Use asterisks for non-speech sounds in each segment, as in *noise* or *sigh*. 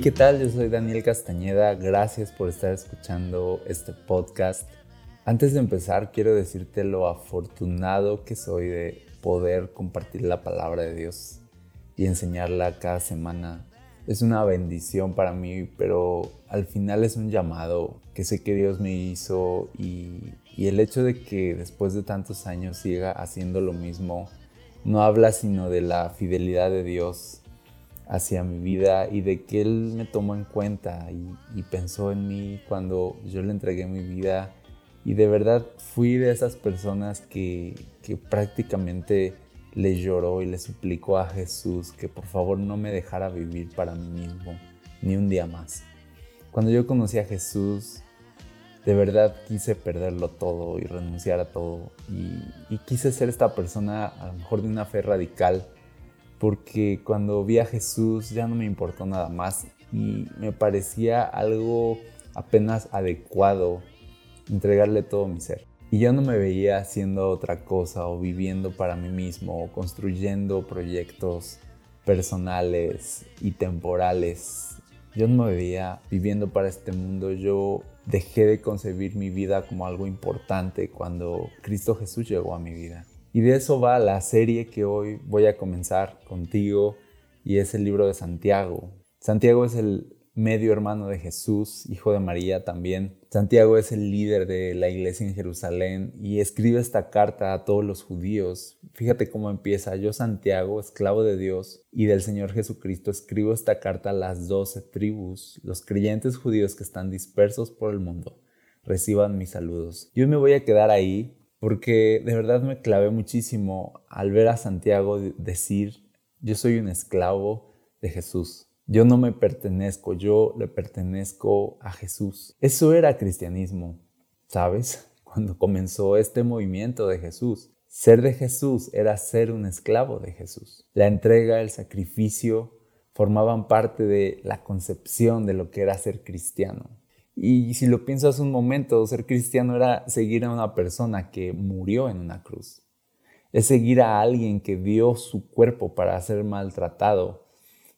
¿Qué tal? Yo soy Daniel Castañeda. Gracias por estar escuchando este podcast. Antes de empezar, quiero decirte lo afortunado que soy de poder compartir la palabra de Dios y enseñarla cada semana. Es una bendición para mí, pero al final es un llamado que sé que Dios me hizo y el hecho de que después de tantos años siga haciendo lo mismo no habla sino de la fidelidad de Dios hacia mi vida y de que Él me tomó en cuenta y, pensó en mí cuando yo le entregué mi vida. Y de verdad fui de esas personas que, prácticamente le lloró y le suplicó a Jesús que por favor no me dejara vivir para mí mismo ni un día más. Cuando yo conocí a Jesús, de verdad quise perderlo todo y renunciar a todo. Y, y quise ser esta persona a lo mejor de una fe radical porque cuando vi a Jesús ya no me importó nada más y me parecía algo apenas adecuado entregarle todo mi ser. Y yo no me veía haciendo otra cosa o viviendo para mí mismo o construyendo proyectos personales y temporales. Yo no me veía viviendo para este mundo. Yo dejé de concebir mi vida como algo importante cuando Cristo Jesús llegó a mi vida. Y de eso va la serie que hoy voy a comenzar contigo y es el libro de Santiago. Santiago es el medio hermano de Jesús, hijo de María también. Santiago es el líder de la iglesia en Jerusalén y escribe esta carta a todos los judíos. Fíjate cómo empieza. Yo, Santiago, esclavo de Dios y del Señor Jesucristo, escribo esta carta a las doce tribus, los creyentes judíos que están dispersos por el mundo. Reciban mis saludos. Yo me voy a quedar ahí porque de verdad me clavé muchísimo al ver a Santiago decir, yo soy un esclavo de Jesús. Yo no me pertenezco, yo le pertenezco a Jesús. Eso era cristianismo, ¿sabes? *laughs* Cuando comenzó este movimiento de Jesús. Ser de Jesús era ser un esclavo de Jesús. La entrega, el sacrificio formaban parte de la concepción de lo que era ser cristiano. Y si lo piensas un momento, ser cristiano era seguir a una persona que murió en una cruz. Es seguir a alguien que dio su cuerpo para ser maltratado.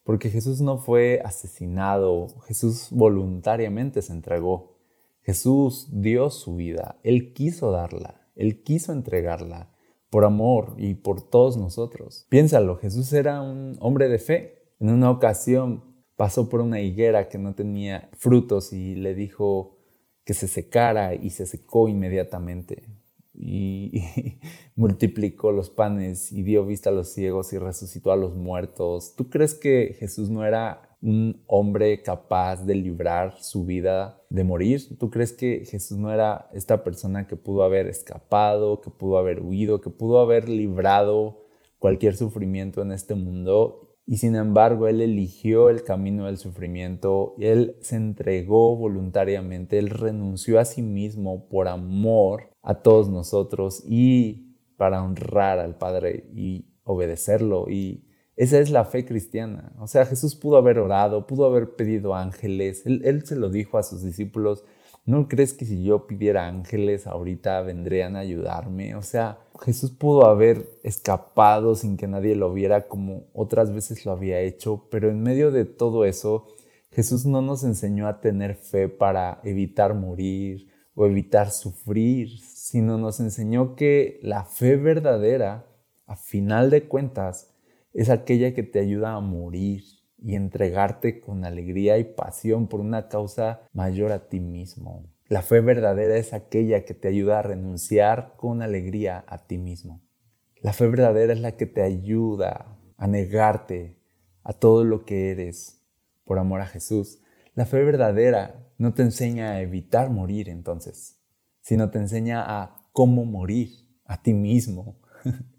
Porque Jesús no fue asesinado, Jesús voluntariamente se entregó. Jesús dio su vida, Él quiso darla, Él quiso entregarla por amor y por todos nosotros. Piénsalo, Jesús era un hombre de fe. En una ocasión pasó por una higuera que no tenía frutos y le dijo que se secara y se secó inmediatamente. Y, *laughs* multiplicó los panes y dio vista a los ciegos y resucitó a los muertos. ¿Tú crees que Jesús no era un hombre capaz de librar su vida de morir? ¿Tú crees que Jesús no era esta persona que pudo haber escapado, que pudo haber huido, que pudo haber librado cualquier sufrimiento en este mundo y sin embargo, Él eligió el camino del sufrimiento, Él se entregó voluntariamente, Él renunció a sí mismo por amor a todos nosotros y para honrar al Padre y obedecerlo. Y esa es la fe cristiana. O sea, Jesús pudo haber orado, pudo haber pedido ángeles, Él, él se lo dijo a sus discípulos, ¿No crees que si yo pidiera ángeles ahorita vendrían a ayudarme? O sea, Jesús pudo haber escapado sin que nadie lo viera como otras veces lo había hecho, pero en medio de todo eso, Jesús no nos enseñó a tener fe para evitar morir o evitar sufrir, sino nos enseñó que la fe verdadera, a final de cuentas, es aquella que te ayuda a morir y entregarte con alegría y pasión por una causa mayor a ti mismo. La fe verdadera es aquella que te ayuda a renunciar con alegría a ti mismo. La fe verdadera es la que te ayuda a negarte a todo lo que eres por amor a Jesús. La fe verdadera no te enseña a evitar morir entonces, sino te enseña a cómo morir a ti mismo. *laughs*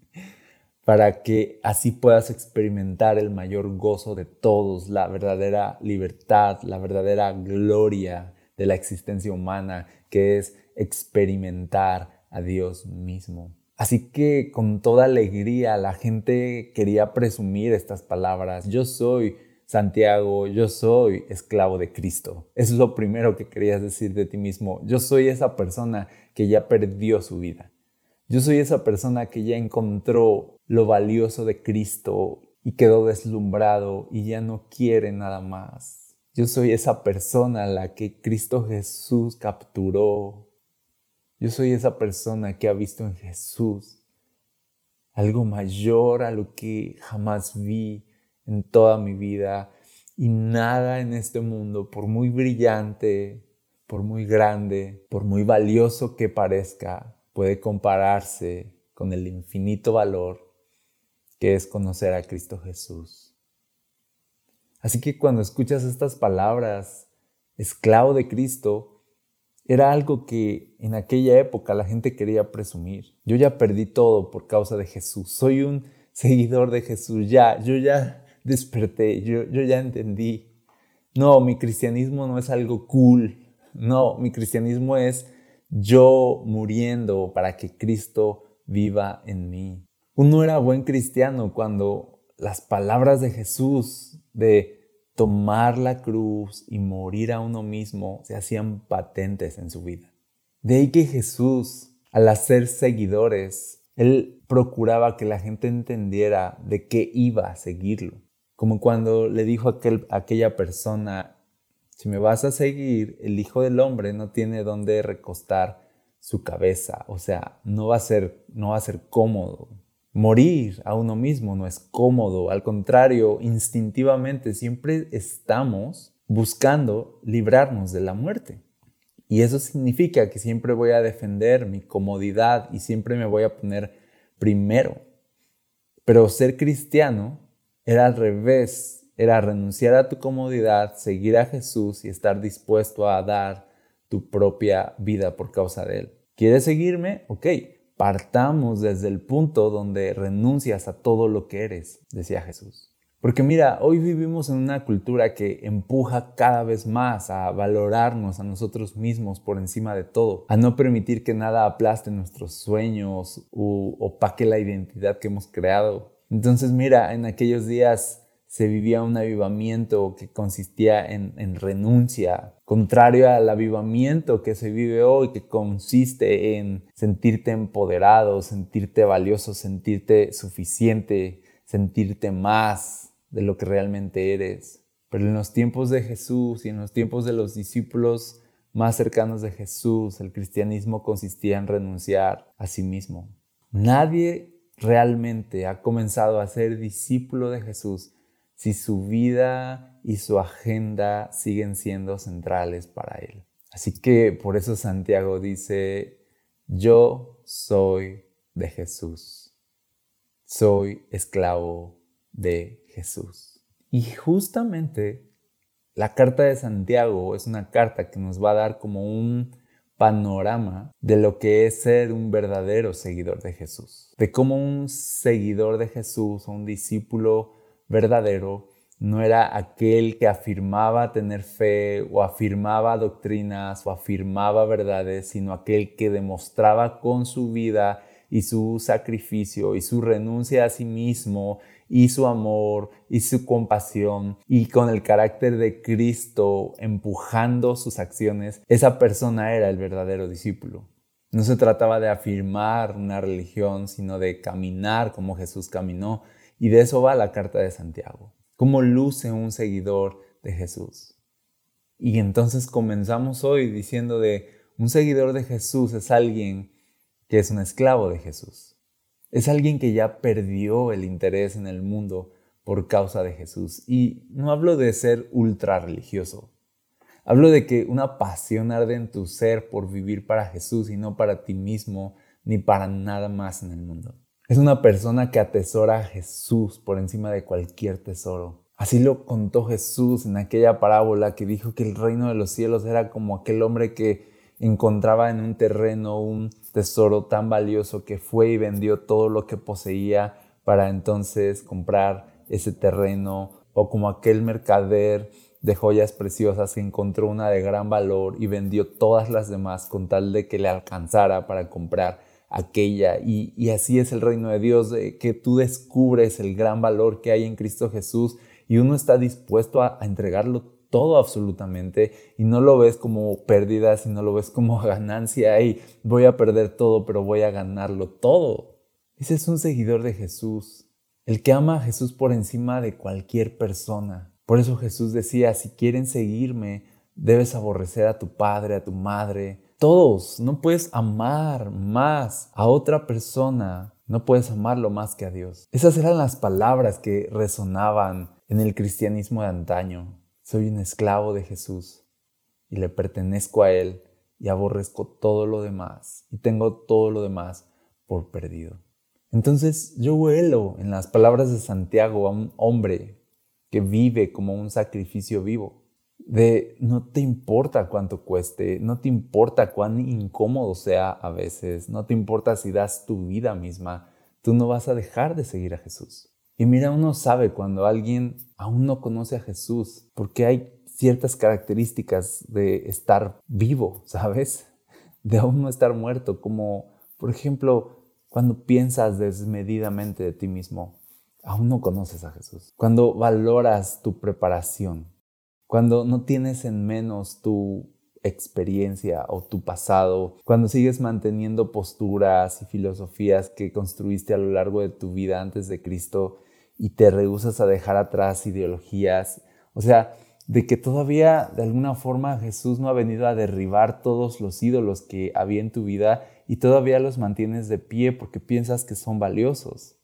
para que así puedas experimentar el mayor gozo de todos, la verdadera libertad, la verdadera gloria de la existencia humana, que es experimentar a Dios mismo. Así que con toda alegría la gente quería presumir estas palabras. Yo soy Santiago, yo soy esclavo de Cristo. Es lo primero que querías decir de ti mismo. Yo soy esa persona que ya perdió su vida. Yo soy esa persona que ya encontró lo valioso de Cristo y quedó deslumbrado y ya no quiere nada más. Yo soy esa persona a la que Cristo Jesús capturó. Yo soy esa persona que ha visto en Jesús algo mayor a lo que jamás vi en toda mi vida y nada en este mundo, por muy brillante, por muy grande, por muy valioso que parezca, puede compararse con el infinito valor que es conocer a Cristo Jesús. Así que cuando escuchas estas palabras, esclavo de Cristo, era algo que en aquella época la gente quería presumir. Yo ya perdí todo por causa de Jesús. Soy un seguidor de Jesús. Ya, yo ya desperté. Yo, yo ya entendí. No, mi cristianismo no es algo cool. No, mi cristianismo es yo muriendo para que Cristo viva en mí. Uno era buen cristiano cuando las palabras de Jesús de tomar la cruz y morir a uno mismo se hacían patentes en su vida. De ahí que Jesús, al hacer seguidores, él procuraba que la gente entendiera de qué iba a seguirlo. Como cuando le dijo a, aquella persona si me vas a seguir, el Hijo del Hombre no tiene dónde recostar su cabeza, o sea, no va a ser, no va a ser cómodo. Morir a uno mismo no es cómodo, al contrario, instintivamente siempre estamos buscando librarnos de la muerte. Y eso significa que siempre voy a defender mi comodidad y siempre me voy a poner primero. Pero ser cristiano era al revés era renunciar a tu comodidad, seguir a Jesús y estar dispuesto a dar tu propia vida por causa de Él. ¿Quieres seguirme? Ok, partamos desde el punto donde renuncias a todo lo que eres, decía Jesús. Porque mira, hoy vivimos en una cultura que empuja cada vez más a valorarnos a nosotros mismos por encima de todo, a no permitir que nada aplaste nuestros sueños o opaque la identidad que hemos creado. Entonces mira, en aquellos días se vivía un avivamiento que consistía en, renuncia, contrario al avivamiento que se vive hoy, que consiste en sentirte empoderado, sentirte valioso, sentirte suficiente, sentirte más de lo que realmente eres. Pero en los tiempos de Jesús y en los tiempos de los discípulos más cercanos de Jesús, el cristianismo consistía en renunciar a sí mismo. Nadie realmente ha comenzado a ser discípulo de Jesús si su vida y su agenda siguen siendo centrales para él. Así que por eso Santiago dice, yo soy de Jesús, soy esclavo de Jesús. Y justamente la carta de Santiago es una carta que nos va a dar como un panorama de lo que es ser un verdadero seguidor de Jesús, de cómo un seguidor de Jesús o un discípulo verdadero no era aquel que afirmaba tener fe o afirmaba doctrinas o afirmaba verdades, sino aquel que demostraba con su vida y su sacrificio y su renuncia a sí mismo y su amor y su compasión y con el carácter de Cristo empujando sus acciones, esa persona era el verdadero discípulo. No se trataba de afirmar una religión, sino de caminar como Jesús caminó y de eso va la carta de Santiago. Cómo luce un seguidor de Jesús. Y entonces comenzamos hoy diciendo de un seguidor de Jesús es alguien que es un esclavo de Jesús. Es alguien que ya perdió el interés en el mundo por causa de Jesús. Y no hablo de ser ultra religioso. Hablo de que una pasión arde en tu ser por vivir para Jesús y no para ti mismo ni para nada más en el mundo. Es una persona que atesora a Jesús por encima de cualquier tesoro. Así lo contó Jesús en aquella parábola que dijo que el reino de los cielos era como aquel hombre que encontraba en un terreno un tesoro tan valioso que fue y vendió todo lo que poseía para entonces comprar ese terreno o como aquel mercader de joyas preciosas que encontró una de gran valor y vendió todas las demás con tal de que le alcanzara para comprar aquella. Y, así es el reino de Dios, que tú descubres el gran valor que hay en Cristo Jesús y uno está dispuesto a, a entregarlo todo absolutamente y no lo ves como pérdida, sino lo ves como *laughs* ganancia y voy a perder todo, pero voy a ganarlo todo. Ese es un seguidor de Jesús, el que ama a Jesús por encima de cualquier persona. Por eso Jesús decía, si quieren seguirme, debes aborrecer a tu padre, a tu madre, todos. No puedes amar más a otra persona, no puedes amarlo más que a Dios. Esas eran las palabras que resonaban en el cristianismo de antaño. Soy un esclavo de Jesús y le pertenezco a Él y aborrezco todo lo demás y tengo todo lo demás por perdido. Entonces yo huelo en las palabras de Santiago a un hombre que vive como un sacrificio vivo, de no te importa cuánto cueste, no te importa cuán incómodo sea a veces, no te importa si das tu vida misma, tú no vas a dejar de seguir a Jesús. Y mira, uno sabe cuando alguien aún no conoce a Jesús, porque hay ciertas características de estar vivo, *laughs* ¿sabes? De aún no estar muerto, como por ejemplo, cuando piensas desmedidamente de ti mismo, aún no conoces a Jesús. Cuando valoras tu preparación, cuando no tienes en menos tu experiencia o tu pasado, cuando sigues manteniendo posturas y filosofías que construiste a lo largo de tu vida antes de Cristo y te rehusas a dejar atrás ideologías. O sea, de que todavía de alguna forma Jesús no ha venido a derribar todos los ídolos que había en tu vida y todavía los mantienes de pie porque piensas que son valiosos.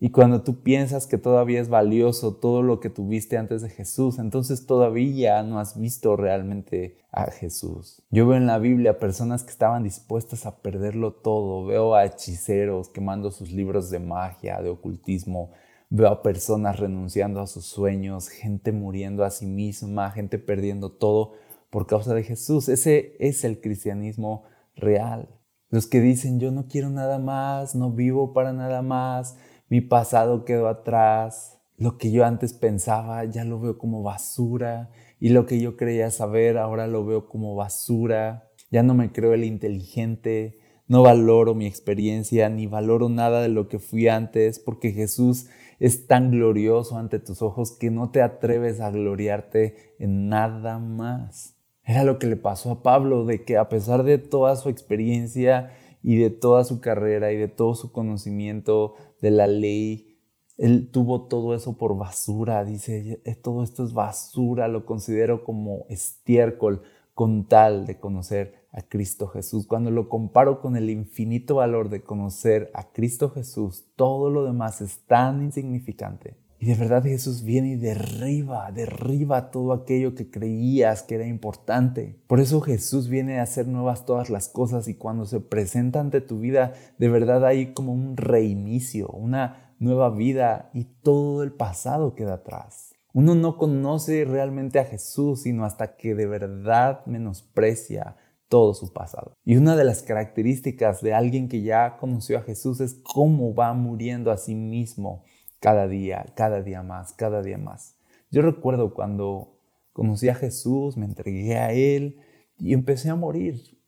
Y cuando tú piensas que todavía es valioso todo lo que tuviste antes de Jesús, entonces todavía no has visto realmente a Jesús. Yo veo en la Biblia personas que estaban dispuestas a perderlo todo. Veo a hechiceros quemando sus libros de magia, de ocultismo, Veo a personas renunciando a sus sueños, gente muriendo a sí misma, gente perdiendo todo por causa de Jesús. Ese es el cristianismo real. Los que dicen, yo no quiero nada más, no vivo para nada más, mi pasado quedó atrás, lo que yo antes pensaba ya lo veo como basura y lo que yo creía saber ahora lo veo como basura, ya no me creo el inteligente, no valoro mi experiencia ni valoro nada de lo que fui antes porque Jesús es tan glorioso ante tus ojos que no te atreves a gloriarte en nada más. Era lo que le pasó a Pablo, de que a pesar de toda su experiencia y de toda su carrera y de todo su conocimiento de la ley, él tuvo todo eso por basura. Dice, todo esto es basura, lo considero como estiércol con tal de conocer a Cristo Jesús. Cuando lo comparo con el infinito valor de conocer a Cristo Jesús, todo lo demás es tan insignificante. Y de verdad Jesús viene y derriba, derriba todo aquello que creías que era importante. Por eso Jesús viene a hacer nuevas todas las cosas y cuando se presenta ante tu vida, de verdad hay como un reinicio, una nueva vida y todo el pasado queda atrás. Uno no conoce realmente a Jesús sino hasta que de verdad menosprecia todo su pasado. Y una de las características de alguien que ya conoció a Jesús es cómo va muriendo a sí mismo cada día, cada día más, cada día más. Yo recuerdo cuando conocí a Jesús, me entregué a Él y empecé a morir.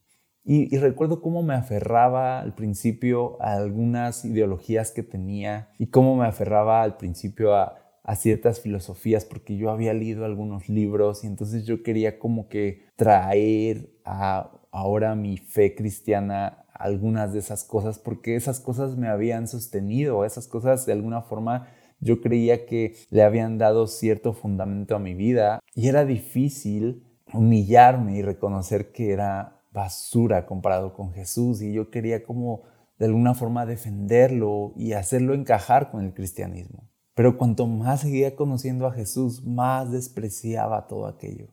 Y, recuerdo cómo me aferraba al principio a algunas ideologías que tenía y cómo me aferraba al principio a, a ciertas filosofías porque yo había leído algunos libros y entonces yo quería como que traer a ahora mi fe cristiana algunas de esas cosas porque esas cosas me habían sostenido, esas cosas de alguna forma yo creía que le habían dado cierto fundamento a mi vida y era difícil humillarme y reconocer que era basura comparado con Jesús y yo quería como de alguna forma defenderlo y hacerlo encajar con el cristianismo. Pero cuanto más seguía conociendo a Jesús, más despreciaba todo aquello.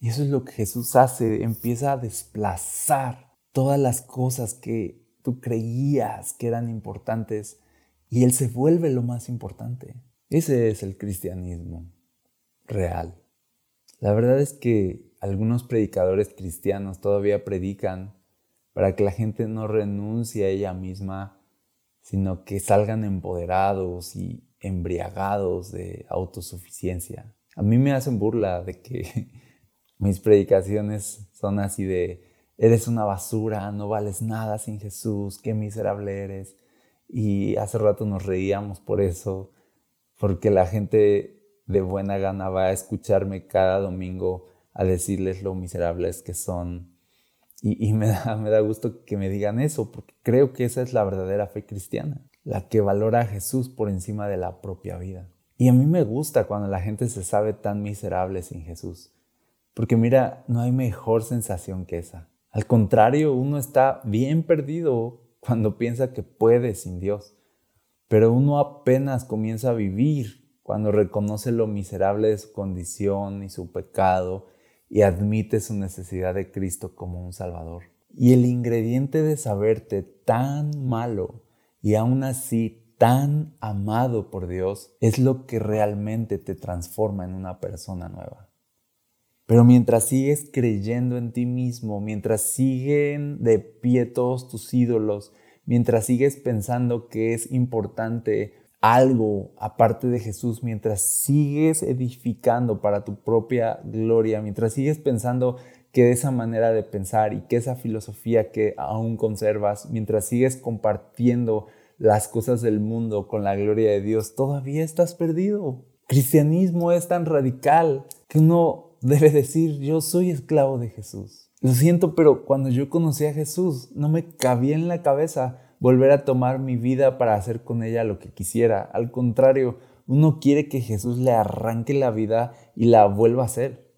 Y eso es lo que Jesús hace, empieza a desplazar todas las cosas que tú creías que eran importantes y Él se vuelve lo más importante. Ese es el cristianismo real. La verdad es que algunos predicadores cristianos todavía predican para que la gente no renuncie a ella misma, sino que salgan empoderados y embriagados de autosuficiencia. A mí me hacen burla de que *laughs* mis predicaciones son así de, eres una basura, no vales nada sin Jesús, qué miserable eres. Y hace rato nos reíamos por eso, porque la gente de buena gana va a escucharme cada domingo a decirles lo miserables que son. Y, me, da, me da gusto que me digan eso, porque creo que esa es la verdadera fe cristiana, la que valora a Jesús por encima de la propia vida. Y a mí me gusta cuando la gente se sabe tan miserable sin Jesús, porque mira, no hay mejor sensación que esa. Al contrario, uno está bien perdido cuando piensa que puede sin Dios. Pero uno apenas comienza a vivir cuando reconoce lo miserable de su condición y su pecado y admite su necesidad de Cristo como un Salvador. Y el ingrediente de saberte tan malo y aún así tan amado por Dios es lo que realmente te transforma en una persona nueva. Pero mientras sigues creyendo en ti mismo, mientras siguen de pie todos tus ídolos, mientras sigues pensando que es importante algo aparte de Jesús, mientras sigues edificando para tu propia gloria, mientras sigues pensando que esa manera de pensar y que esa filosofía que aún conservas, mientras sigues compartiendo las cosas del mundo con la gloria de Dios, todavía estás perdido. Cristianismo es tan radical que uno debe decir, yo soy esclavo de Jesús. Lo siento, pero cuando yo conocí a Jesús, no me cabía en la cabeza volver a tomar mi vida para hacer con ella lo que quisiera. Al contrario, uno quiere que Jesús le arranque la vida y la vuelva a hacer.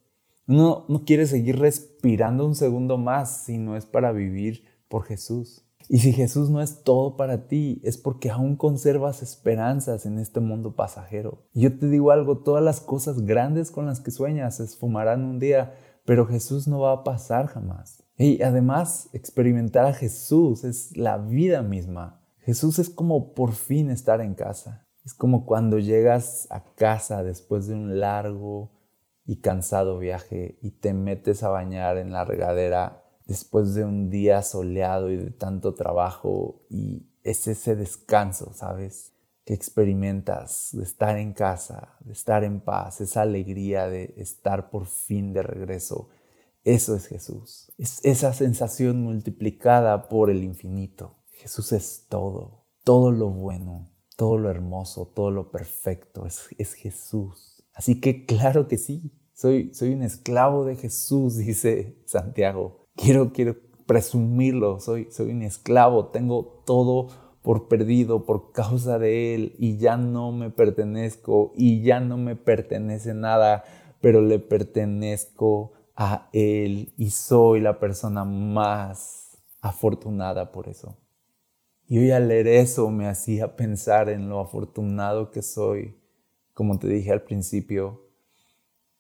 Uno no quiere seguir respirando un segundo más si no es para vivir por Jesús. Y si Jesús no es todo para ti, es porque aún conservas esperanzas en este mundo pasajero. Y yo te digo algo, todas las cosas grandes con las que sueñas se esfumarán un día, pero Jesús no va a pasar jamás. Y además, experimentar a Jesús es la vida misma. Jesús es como por fin estar en casa. Es como cuando llegas a casa después de un largo y cansado viaje y te metes a bañar en la regadera después de un día soleado y de tanto trabajo y es ese descanso, ¿sabes? Que experimentas de estar en casa, de estar en paz, esa alegría de estar por fin de regreso. Eso es Jesús. Es esa sensación multiplicada por el infinito. Jesús es todo, todo lo bueno, todo lo hermoso, todo lo perfecto. Es, es Jesús. Así que claro que sí, soy, soy un esclavo de Jesús, *laughs* dice Santiago quiero, quiero presumirlo, soy, soy un esclavo, tengo todo por perdido por causa de Él y ya no me pertenezco y ya no me pertenece nada, pero le pertenezco a Él y soy la persona más afortunada por eso. Y hoy al leer eso me hacía pensar en lo afortunado que soy, como te dije al principio,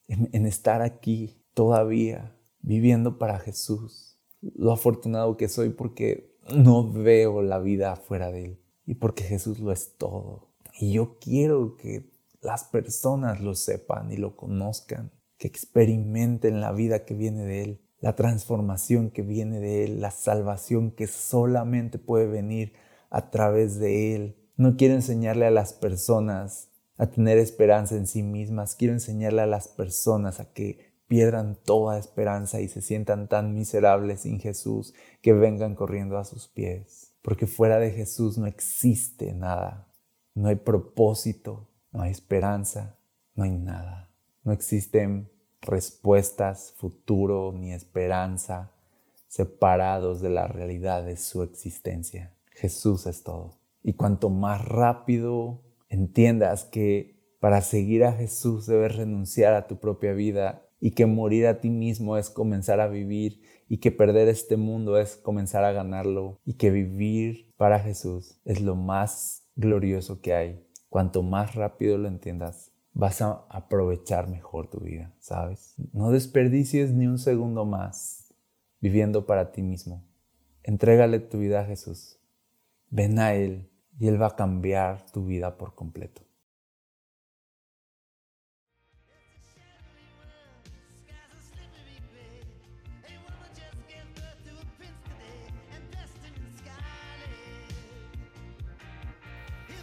en, en estar aquí todavía viviendo para Jesús. Lo afortunado que soy porque no veo la vida fuera de Él y porque Jesús lo es todo. Y yo quiero que las personas lo sepan y lo conozcan, que experimenten la vida que viene de Él, la transformación que viene de Él, la salvación que solamente puede venir a través de Él. No quiero enseñarle a las personas a tener esperanza en sí mismas, quiero enseñarle a las personas a que pierdan toda esperanza y se sientan tan miserables sin Jesús que vengan corriendo a sus pies. Porque fuera de Jesús no existe nada. No hay propósito, no hay esperanza, no hay nada. No existen respuestas, futuro ni esperanza separados de la realidad de su existencia. Jesús es todo. Y cuanto más rápido entiendas que para seguir a Jesús debes renunciar a tu propia vida y que morir a ti mismo es comenzar a vivir y que perder este mundo es comenzar a ganarlo y que vivir para Jesús es lo más glorioso que hay. Cuanto más rápido lo entiendas, vas a aprovechar mejor tu vida, ¿sabes? No desperdicies ni un segundo más viviendo para ti mismo. Entrégale tu vida a Jesús. Ven a Él y Él va a cambiar tu vida por completo.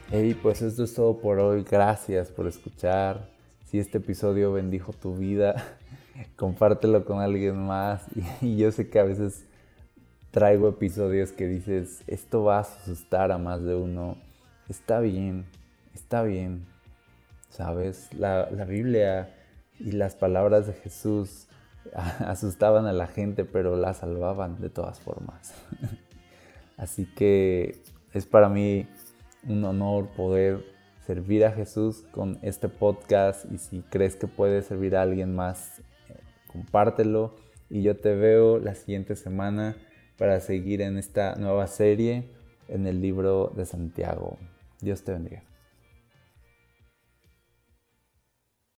Hey, pues esto es todo por hoy. Gracias por escuchar. Si este episodio bendijo tu vida, *laughs* compártelo con alguien más. *laughs* Y yo sé que a veces traigo episodios que dices, esto va a asustar a más de uno. Está bien, está bien. ¿Sabes? La, la Biblia y las palabras de Jesús *laughs* asustaban a la gente, pero la salvaban de todas formas. Así que es para mí un honor poder servir a Jesús con este podcast y si crees que puede servir a alguien más, eh, compártelo y yo te veo la siguiente semana para seguir en esta nueva serie en el libro de Santiago. Dios te bendiga.